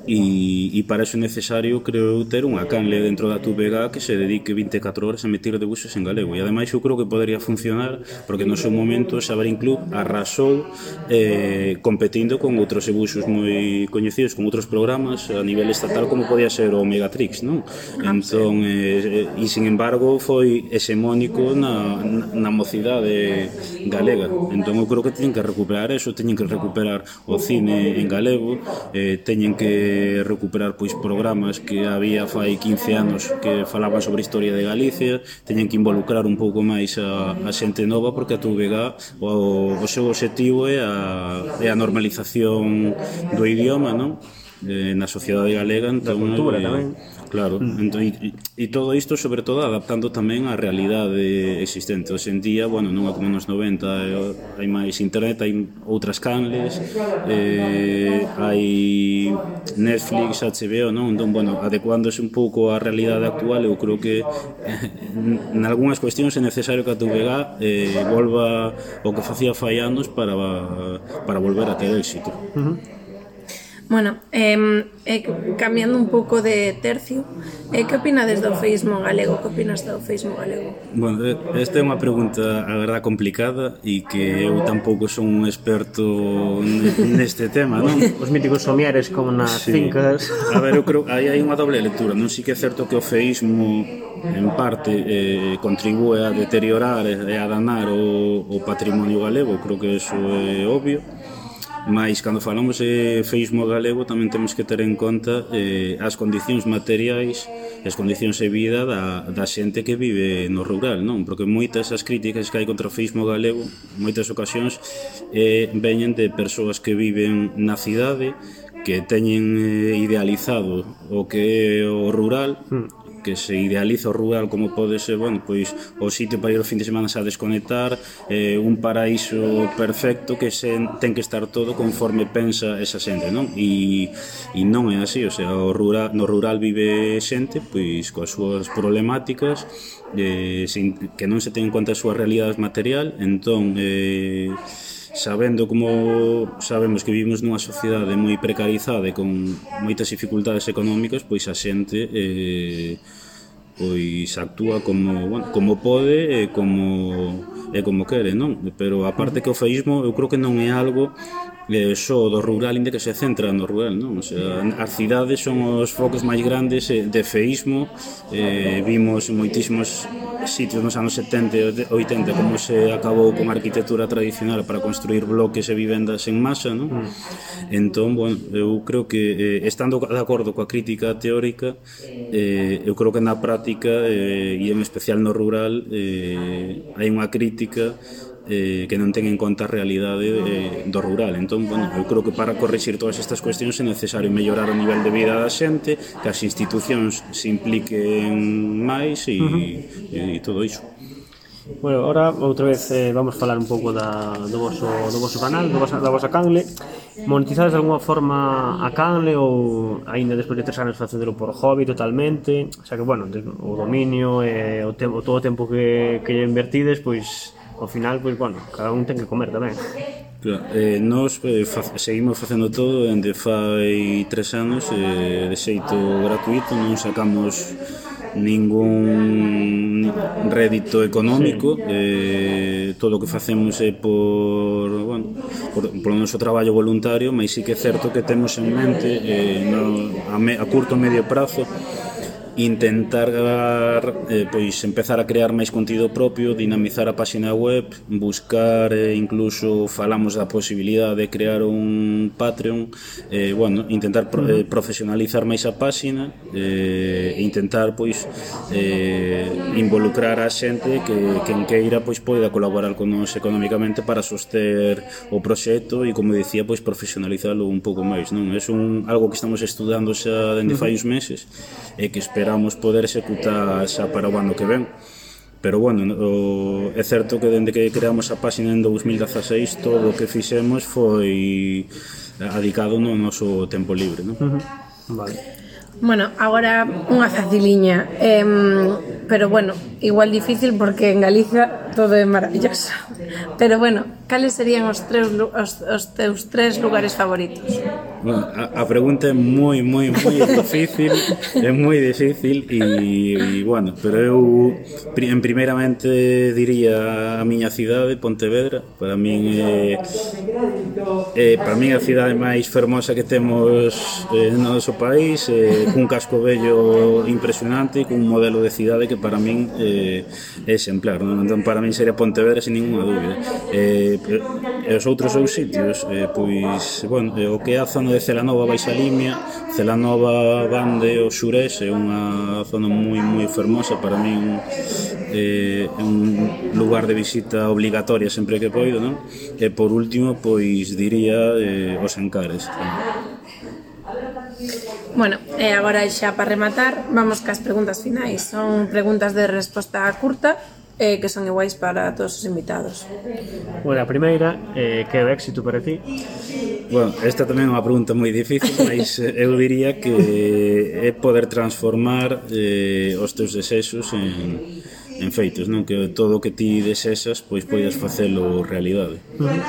E, e para iso é necesario, creo eu, ter unha canle dentro da tubega que se dedique 24 horas a emitir debuxos en galego. E ademais eu creo que poderia funcionar, porque no seu momento Xabarín Club arrasou eh, competindo con outros debuxos moi coñecidos, con outros programas a nivel estatal, como podía ser o Megatrix, non? Ah, entón, eh, eh, e sin embargo, foi hexemónico na, na mocidade galega. Entón, eu creo que teñen que recuperar eso, teñen que recuperar o cine en galego, eh, teñen que recuperar pois programas que había fai 15 anos que falaban sobre a historia de Galicia, teñen que involucrar un pouco máis a, a xente nova porque a TVG o, o seu objetivo é a, é a normalización do idioma, non? eh, na sociedade galega entón, da cultura eh, tamén claro, mm. entón, e, e todo isto sobre todo adaptando tamén á realidade existente hoxe en día, bueno, non é como nos 90 eh, hai máis internet, hai outras canles eh, hai Netflix, HBO non? entón, bueno, adecuándose un pouco á realidade actual, eu creo que eh, en algunhas cuestións é necesario que a TVG eh, volva o que facía fai anos para, para volver a ter éxito uh -huh. Bueno, eh, eh, cambiando un pouco de tercio, eh, que opinades do feísmo galego? Que opinas do feísmo galego? Bueno, esta é unha pregunta, a verdad, complicada e que eu tampouco son un experto neste tema, non? Os míticos somiares como nas sí. fincas. A ver, eu creo aí hai unha doble lectura, non si que é certo que o feísmo en parte eh, contribúe a deteriorar e a danar o, o patrimonio galego, creo que eso é obvio Mas cando falamos de feísmo galego tamén temos que ter en conta eh, as condicións materiais e as condicións de vida da, da xente que vive no rural, non? Porque moitas as críticas que hai contra o feísmo galego, moitas ocasións, eh, veñen de persoas que viven na cidade, que teñen eh, idealizado o que é o rural, mm que se idealiza o rural como pode ser, bueno, pois o sitio para ir o fin de semana a desconectar, eh, un paraíso perfecto que se ten que estar todo conforme pensa esa xente, non? E, e non é así, o sea, o rural, no rural vive xente pois coas súas problemáticas eh, sin, que non se ten en conta a súa realidade material, entón eh, sabendo como sabemos que vivimos nunha sociedade moi precarizada e con moitas dificultades económicas, pois a xente eh, pois actúa como, bueno, como pode e como e como quere, non? Pero a parte que o feísmo eu creo que non é algo eh, só do rural, inde que se centra no rural, non? O sea, as cidades son os focos máis grandes eh, de feísmo, eh, vimos moitísimos sitios nos anos 70 e 80 como se acabou con a arquitectura tradicional para construir bloques e vivendas en masa, non? Mm. Entón, bueno, eu creo que eh, estando de acordo coa crítica teórica, eh, eu creo que na práctica eh, e en especial no rural eh, hai unha crítica eh, que non ten en conta a realidade eh, do rural. Entón, bueno, eu creo que para corrixir todas estas cuestións é necesario mellorar o nivel de vida da xente, que as institucións se impliquen máis e, uh -huh. e, e todo iso. Bueno, ahora outra vez eh, vamos falar un pouco da, do, voso, do voso canal, do vosa, da vosa canle Monetizades de alguma forma a canle ou aínda despois de tres anos facedelo por hobby totalmente O sea que, bueno, o dominio e eh, o tempo, todo o tempo que, que invertides, pois ao final, pois, bueno, cada un ten que comer tamén. Claro, eh, nos eh, fa, seguimos facendo todo, dende fai tres anos, eh, de xeito gratuito, non sacamos ningún rédito económico sí. eh, todo o que facemos é por, bueno, por, por o noso traballo voluntario, mas sí que é certo que temos en mente eh, no, a, me, a curto medio prazo intentar eh, pois empezar a crear máis contido propio, dinamizar a páxina web, buscar eh, incluso falamos da posibilidade de crear un Patreon, eh, bueno, intentar pro, eh, profesionalizar máis a páxina, eh, intentar pois eh, involucrar a xente que quen queira pois poida colaborar con nós economicamente para soster o proxecto e como dicía pois profesionalizalo un pouco máis, non? É un algo que estamos estudando xa dende fai uns meses e que espero esperamos poder executar xa para o ano que ven pero bueno, o, é certo que dende que creamos a páxina en 2016 todo o que fixemos foi adicado no noso tempo libre, non? Uh -huh. Vale. Bueno, agora unha faciliña, eh, pero bueno, igual difícil porque en Galicia todo é maravilloso. Pero bueno, cales serían os, tres, os, os teus tres lugares favoritos? Bueno, a, a pregunta é moi, moi, moi difícil, é moi difícil e, e bueno, pero eu en primeiramente diría a miña cidade, Pontevedra, para min é, é para min a cidade máis fermosa que temos eh, no noso país, eh, eh, cun casco bello impresionante e cun modelo de cidade que para min eh, é exemplar. Non? Entón, para min sería Pontevedra sin ninguna dúbida. Eh, e os outros dous sitios, eh, pois, bueno, eh, o que é a zona de Celanova baixa Limia, Celanova Bande o Xurés é unha zona moi moi fermosa para min eh, un lugar de visita obligatoria sempre que poido, non? E por último, pois diría eh, os Encares. Eh. Bueno, e agora xa para rematar, vamos cas preguntas finais. Son preguntas de resposta curta eh, que son iguais para todos os invitados. Bueno, a primeira, eh, que é o éxito para ti? Bueno, esta tamén é unha pregunta moi difícil, mas eh, eu diría que é poder transformar eh, os teus desexos en, en feitos, non? Que todo o que ti desexas, pois podes facelo realidade. Uh -huh.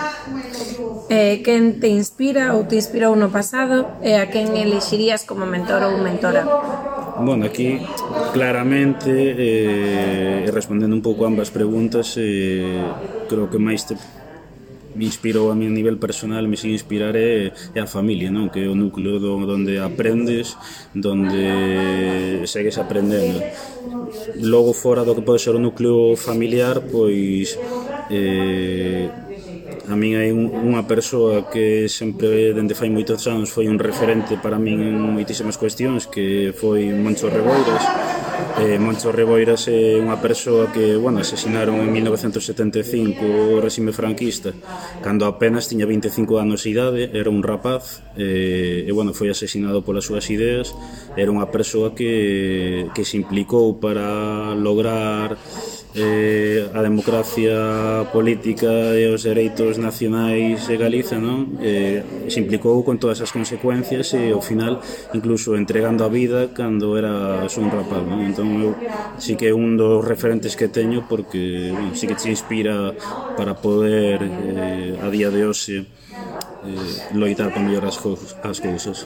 Eh, quen te inspira ou te inspirou no pasado e a quen elixirías como mentor ou mentora? Bueno, aquí claramente eh, respondendo un pouco a ambas preguntas eh, creo que máis te me inspirou a mí a nivel personal, me sigue inspirar é, é a familia, non? que é o núcleo do, onde aprendes, onde segues aprendendo logo fora do que pode ser o núcleo familiar pois eh, a min hai un, unha persoa que sempre dende fai moitos anos foi un referente para min en moitísimas cuestións que foi Moncho Reboiras. Eh, Moncho Reboiras é unha persoa que bueno, asesinaron en 1975 o regime franquista cando apenas tiña 25 anos de idade era un rapaz eh, e bueno, foi asesinado polas súas ideas. Era unha persoa que, que se implicou para lograr eh, a democracia política e os dereitos nacionais de Galiza non eh, se implicou con todas as consecuencias e ao final incluso entregando a vida cando era un rapaz non? entón eu sí que é un dos referentes que teño porque bueno, sí que te inspira para poder eh, a día de hoxe eh, loitar para mellorar as, as cousas.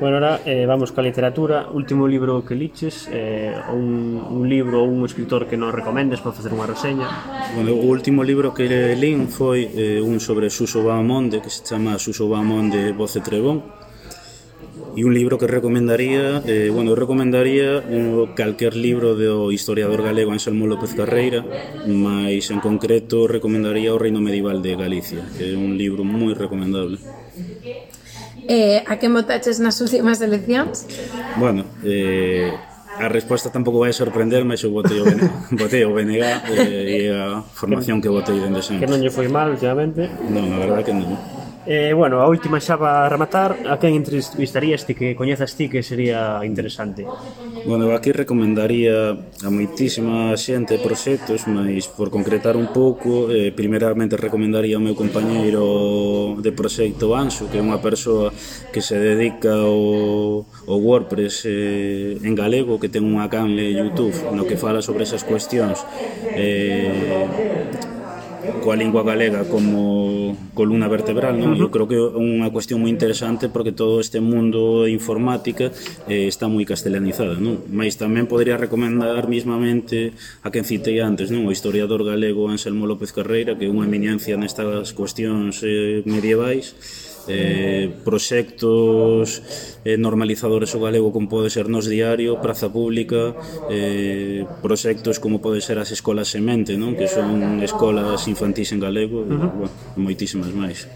Bueno, ahora eh, vamos coa literatura. Último libro que liches, eh, un, un libro ou un escritor que nos recomendes para facer unha reseña? Bueno, o último libro que lin foi eh, un sobre Suso Bahamonde que se chama Suso Bahamonde Voce Trebón e un libro que recomendaría eh, bueno, recomendaría eh, calquer libro do historiador galego Anselmo López Carreira mas en concreto recomendaría O Reino Medieval de Galicia que é un libro moi recomendable Eh, a que motaches nas últimas eleccións? Bueno, eh, A resposta tampouco vai sorprender, mas eu botei o BNG, botei o BNG e, eh, e a formación que botei dende sempre. Que non lle foi mal últimamente? Non, a verdade que non. Eh, bueno, a última xa para rematar, a quen entrevistarías ti que coñezas ti que sería interesante? Bueno, aquí recomendaría a moitísima xente proxectos, mas por concretar un pouco, eh, Primeramente recomendaría ao meu compañeiro de proxecto Anxo, que é unha persoa que se dedica ao, ao WordPress eh, en galego, que ten unha canle YouTube no que fala sobre esas cuestións eh, coa lingua galega como columna vertebral, non? Eu creo que é unha cuestión moi interesante porque todo este mundo informática eh, está moi castelanizado, non? Mais tamén podría recomendar mismamente a quen citei antes, non? O historiador galego Anselmo López Carreira, que é unha eminencia nestas cuestións eh, medievais, eh, proxectos eh, normalizadores o galego como pode ser Nos Diario, Praza Pública, eh, proxectos como pode ser as escolas semente, non? que son escolas infantís en galego, uh -huh. e, bueno, moitísimas máis.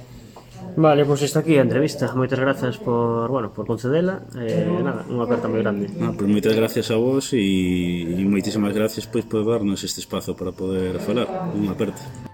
Vale, pois pues está aquí a entrevista. Moitas grazas por, bueno, por concedela. Eh, nada, unha aperta moi grande. Ah, pois pues moitas gracias a vos e, e moitísimas gracias pois por darnos este espazo para poder falar. Unha aperta.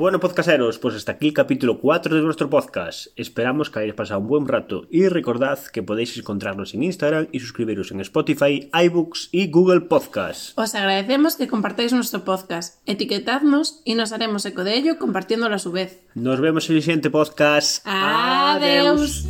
Bueno, podcasteros, pues hasta aquí el capítulo 4 de nuestro podcast. Esperamos que hayáis pasado un buen rato y recordad que podéis encontrarnos en Instagram y suscribiros en Spotify, iBooks y Google Podcasts. Os agradecemos que compartáis nuestro podcast, etiquetadnos y nos haremos eco de ello compartiéndolo a su vez. Nos vemos en el siguiente podcast. Adeus.